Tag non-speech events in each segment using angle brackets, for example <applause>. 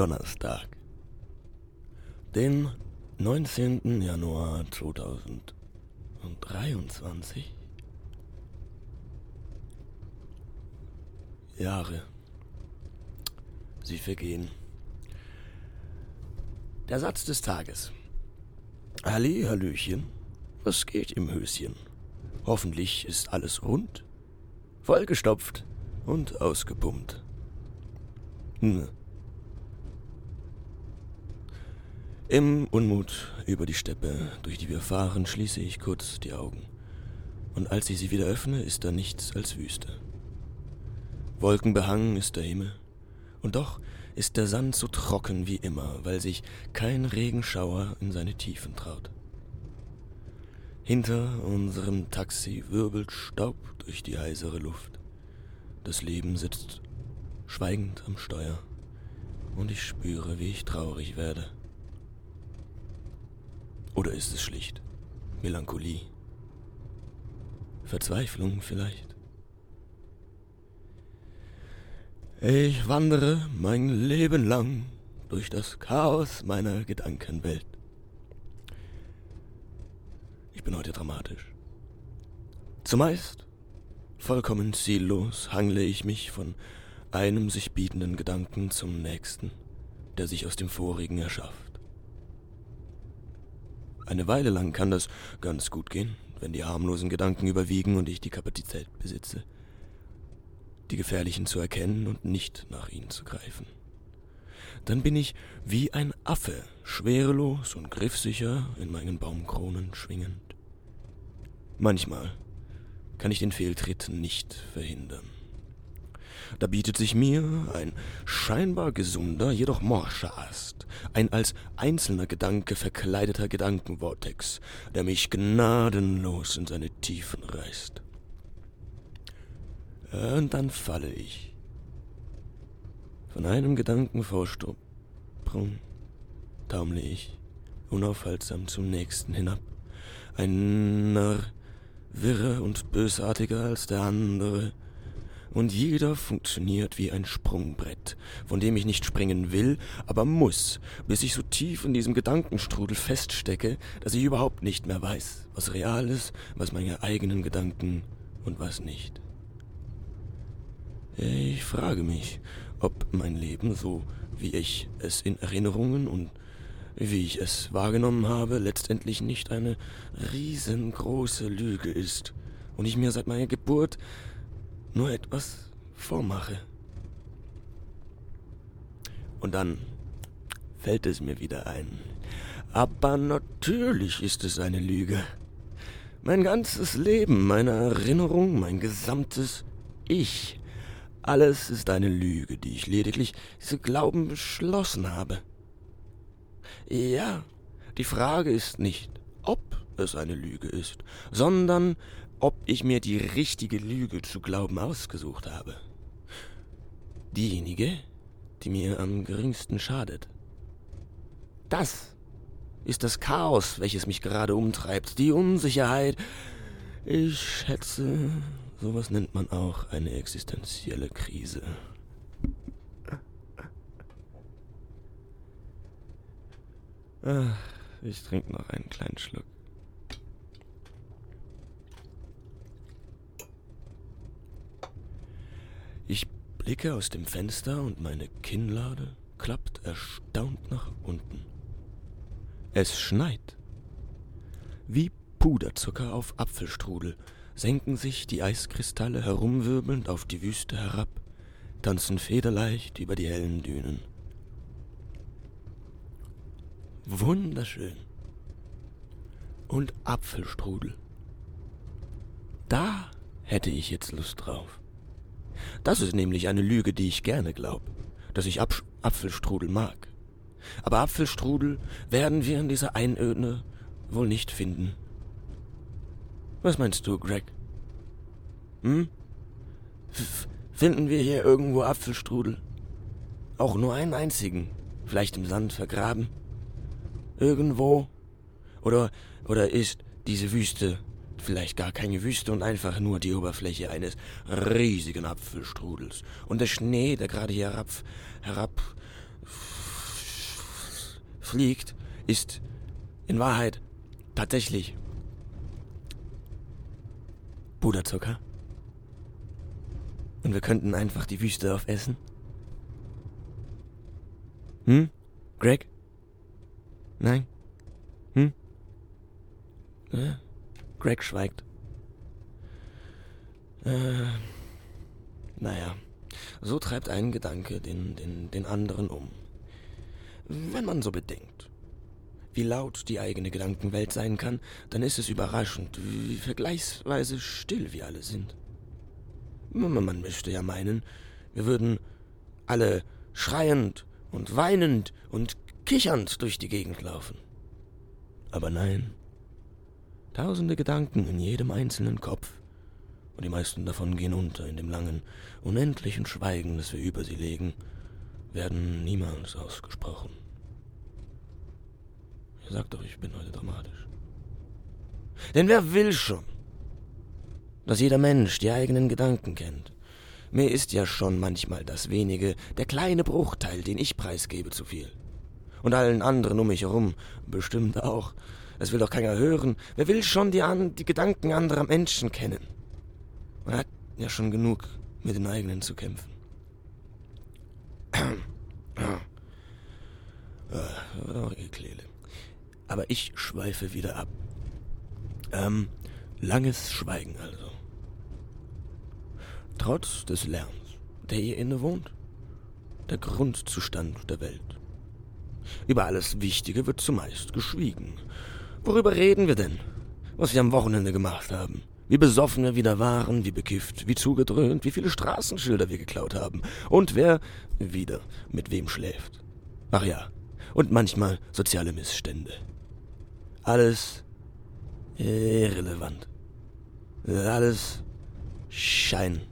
Donnerstag, den 19. Januar 2023. Jahre. Sie vergehen. Der Satz des Tages. Halli, Hallöchen. Was geht im Höschen? Hoffentlich ist alles rund, vollgestopft und ausgepumpt. Hm. Im Unmut über die Steppe, durch die wir fahren, schließe ich kurz die Augen. Und als ich sie wieder öffne, ist da nichts als Wüste. Wolkenbehangen ist der Himmel, und doch ist der Sand so trocken wie immer, weil sich kein Regenschauer in seine Tiefen traut. Hinter unserem Taxi wirbelt Staub durch die heisere Luft. Das Leben sitzt schweigend am Steuer, und ich spüre, wie ich traurig werde. Oder ist es schlicht Melancholie? Verzweiflung vielleicht? Ich wandere mein Leben lang durch das Chaos meiner Gedankenwelt. Ich bin heute dramatisch. Zumeist, vollkommen ziellos, hangle ich mich von einem sich bietenden Gedanken zum nächsten, der sich aus dem vorigen erschafft. Eine Weile lang kann das ganz gut gehen, wenn die harmlosen Gedanken überwiegen und ich die Kapazität besitze, die gefährlichen zu erkennen und nicht nach ihnen zu greifen. Dann bin ich wie ein Affe, schwerelos und griffsicher in meinen Baumkronen schwingend. Manchmal kann ich den Fehltritt nicht verhindern. Da bietet sich mir ein scheinbar gesunder, jedoch morscher Ast, ein als einzelner Gedanke verkleideter Gedankenvortex, der mich gnadenlos in seine Tiefen reißt. Und dann falle ich. Von einem Gedankenvorsprung taumle ich unaufhaltsam zum nächsten hinab. Einer wirrer und bösartiger als der andere, und jeder funktioniert wie ein Sprungbrett, von dem ich nicht springen will, aber muss, bis ich so tief in diesem Gedankenstrudel feststecke, dass ich überhaupt nicht mehr weiß, was real ist, was meine eigenen Gedanken und was nicht. Ich frage mich, ob mein Leben, so wie ich es in Erinnerungen und wie ich es wahrgenommen habe, letztendlich nicht eine riesengroße Lüge ist und ich mir seit meiner Geburt nur etwas vormache. Und dann fällt es mir wieder ein. Aber natürlich ist es eine Lüge. Mein ganzes Leben, meine Erinnerung, mein gesamtes Ich, alles ist eine Lüge, die ich lediglich zu glauben beschlossen habe. Ja, die Frage ist nicht, ob es eine Lüge ist, sondern ob ich mir die richtige Lüge zu glauben ausgesucht habe. Diejenige, die mir am geringsten schadet. Das ist das Chaos, welches mich gerade umtreibt, die Unsicherheit. Ich schätze, sowas nennt man auch eine existenzielle Krise. Ach, ich trinke noch einen kleinen Schluck. Ich blicke aus dem Fenster und meine Kinnlade klappt erstaunt nach unten. Es schneit. Wie Puderzucker auf Apfelstrudel senken sich die Eiskristalle herumwirbelnd auf die Wüste herab, tanzen federleicht über die hellen Dünen. Wunderschön. Und Apfelstrudel. Da hätte ich jetzt Lust drauf. Das ist nämlich eine Lüge, die ich gerne glaube, dass ich Apf Apfelstrudel mag. Aber Apfelstrudel werden wir in dieser Einöde wohl nicht finden. Was meinst du, Greg? Hm? F finden wir hier irgendwo Apfelstrudel? Auch nur einen einzigen, vielleicht im Sand vergraben? Irgendwo? Oder, oder ist diese Wüste vielleicht gar keine Wüste und einfach nur die Oberfläche eines riesigen Apfelstrudels. Und der Schnee, der gerade hier herab, herab fliegt, ist in Wahrheit tatsächlich Puderzucker. Und wir könnten einfach die Wüste aufessen. Hm? Greg? Nein? Hm? Ja, Greg schweigt. Äh, naja, so treibt ein Gedanke den, den, den anderen um. Wenn man so bedenkt, wie laut die eigene Gedankenwelt sein kann, dann ist es überraschend, wie vergleichsweise still wir alle sind. Man müsste ja meinen, wir würden alle schreiend und weinend und kichernd durch die Gegend laufen. Aber nein, tausende Gedanken in jedem einzelnen Kopf, und die meisten davon gehen unter in dem langen, unendlichen Schweigen, das wir über sie legen, werden niemals ausgesprochen. Ihr sagt doch, ich bin heute dramatisch. Denn wer will schon, dass jeder Mensch die eigenen Gedanken kennt? Mir ist ja schon manchmal das wenige, der kleine Bruchteil, den ich preisgebe, zu viel. Und allen anderen um mich herum bestimmt auch. Es will doch keiner hören. Wer will schon die, an die Gedanken anderer Menschen kennen? Man hat ja schon genug, mit den eigenen zu kämpfen. <clears throat> Geklele. Aber ich schweife wieder ab. Ähm, langes Schweigen also. Trotz des Lärms, der hier inne wohnt, der Grundzustand der Welt. Über alles Wichtige wird zumeist geschwiegen. Worüber reden wir denn? Was wir am Wochenende gemacht haben? Wie besoffen wir wieder waren, wie bekifft, wie zugedröhnt, wie viele Straßenschilder wir geklaut haben und wer wieder mit wem schläft. Ach ja, und manchmal soziale Missstände. Alles irrelevant. Alles Schein.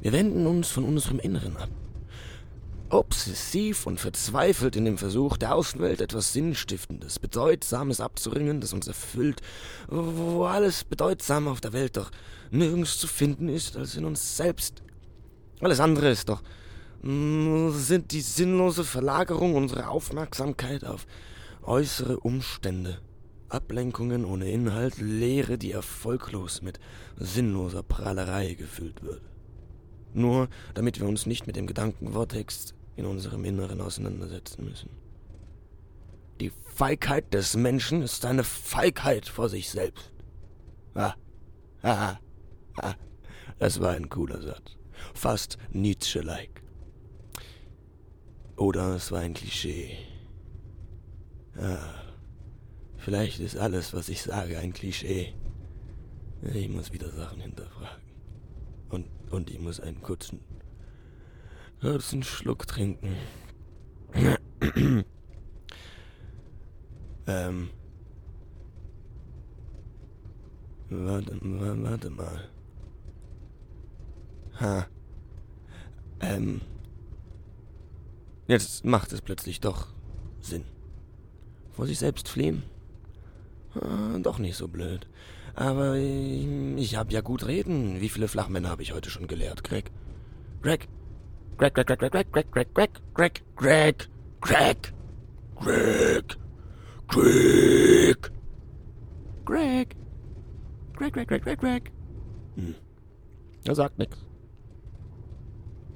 Wir wenden uns von unserem Inneren ab obsessiv und verzweifelt in dem Versuch, der Außenwelt etwas Sinnstiftendes, Bedeutsames abzuringen, das uns erfüllt, wo alles Bedeutsame auf der Welt doch nirgends zu finden ist als in uns selbst. Alles andere ist doch sind die sinnlose Verlagerung unserer Aufmerksamkeit auf äußere Umstände, Ablenkungen ohne Inhalt, Leere, die erfolglos mit sinnloser Prahlerei gefüllt wird. Nur damit wir uns nicht mit dem Gedankenvortex in unserem Inneren auseinandersetzen müssen. Die Feigheit des Menschen ist eine Feigheit vor sich selbst. Ah, ah, ah, das war ein cooler Satz. Fast Nietzsche-like. Oder es war ein Klischee. Ah, vielleicht ist alles, was ich sage, ein Klischee. Ich muss wieder Sachen hinterfragen. Und, und ich muss einen kurzen Kurz einen Schluck trinken. <clears throat> ähm. Warte, warte mal. Ha. Ähm. Jetzt macht es plötzlich doch Sinn. Vor sich selbst fliehen? Ah, doch nicht so blöd. Aber ich, ich hab ja gut reden. Wie viele Flachmänner habe ich heute schon gelehrt, Greg? Greg, Greg, Greg, Greg, Greg, Greg, Greg, Greg, Greg, Greg, Greg, Greg, Greg, Greg, Greg, Greg, Greg, Greg, Greg, Greg. Hm. Er sagt nichts.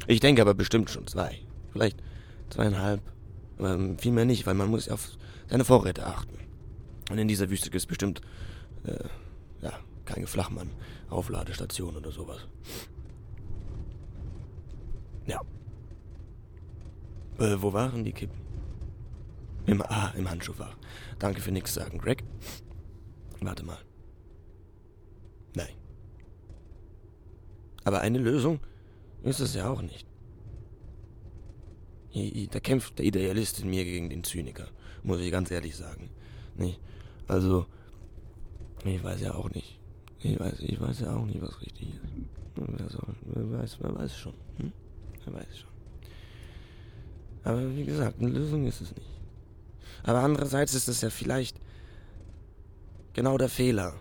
Ich denke aber bestimmt schon zwei. Vielleicht zweieinhalb. Aber viel mehr nicht, weil man muss auf seine Vorräte achten. Und in dieser Wüste gibt es bestimmt, äh, ja, keine Flachmann-Aufladestation oder sowas. Ja. Äh, wo waren die Kippen? Im, ah, im Handschuhfach. Danke für nichts sagen, Greg. Warte mal. Nein. Aber eine Lösung ist es ja auch nicht. Da kämpft der Idealist in mir gegen den Zyniker, muss ich ganz ehrlich sagen. Nee, also, ich weiß ja auch nicht. Ich weiß, ich weiß ja auch nicht, was richtig ist. Wer, soll, wer weiß, wer weiß schon. Hm? Wer weiß schon. Aber wie gesagt, eine Lösung ist es nicht. Aber andererseits ist es ja vielleicht genau der Fehler.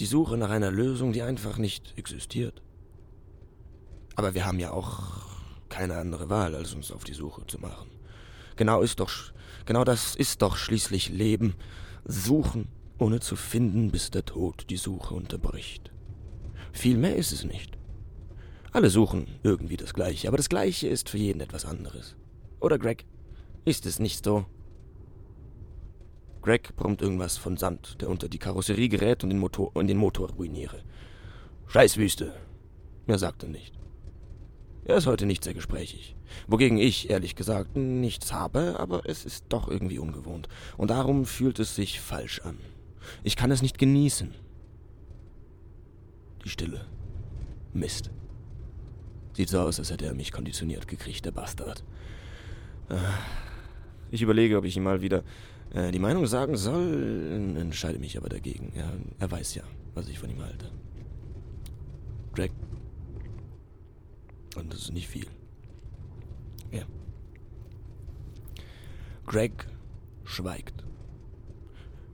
Die Suche nach einer Lösung, die einfach nicht existiert. Aber wir haben ja auch keine andere Wahl, als uns auf die Suche zu machen. Genau ist doch, genau das ist doch schließlich Leben. Suchen, ohne zu finden, bis der Tod die Suche unterbricht. Viel mehr ist es nicht. Alle suchen irgendwie das Gleiche, aber das Gleiche ist für jeden etwas anderes. Oder Greg? Ist es nicht so? Greg brummt irgendwas von Sand, der unter die Karosserie gerät und den Motor, und den Motor ruiniere. Scheißwüste. Er sagte nicht. Er ist heute nicht sehr gesprächig. Wogegen ich, ehrlich gesagt, nichts habe, aber es ist doch irgendwie ungewohnt. Und darum fühlt es sich falsch an. Ich kann es nicht genießen. Die Stille. Mist. Sieht so aus, als hätte er mich konditioniert gekriegt, der Bastard. Ich überlege, ob ich ihm mal wieder äh, die Meinung sagen soll, entscheide mich aber dagegen. Er, er weiß ja, was ich von ihm halte. Greg. Und das ist nicht viel. Ja. Greg schweigt.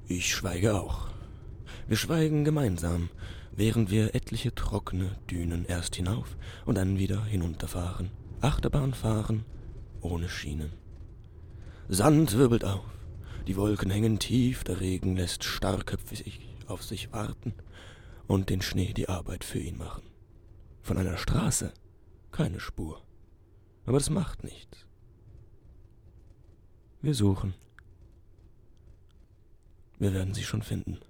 Ich schweige auch. Wir schweigen gemeinsam, während wir etliche trockene Dünen erst hinauf und dann wieder hinunterfahren. Achterbahn fahren, ohne Schienen. Sand wirbelt auf, die Wolken hängen tief, der Regen lässt starrköpfig auf sich warten und den Schnee die Arbeit für ihn machen. Von einer Straße keine Spur. Aber das macht nichts. Wir suchen. Wir werden sie schon finden.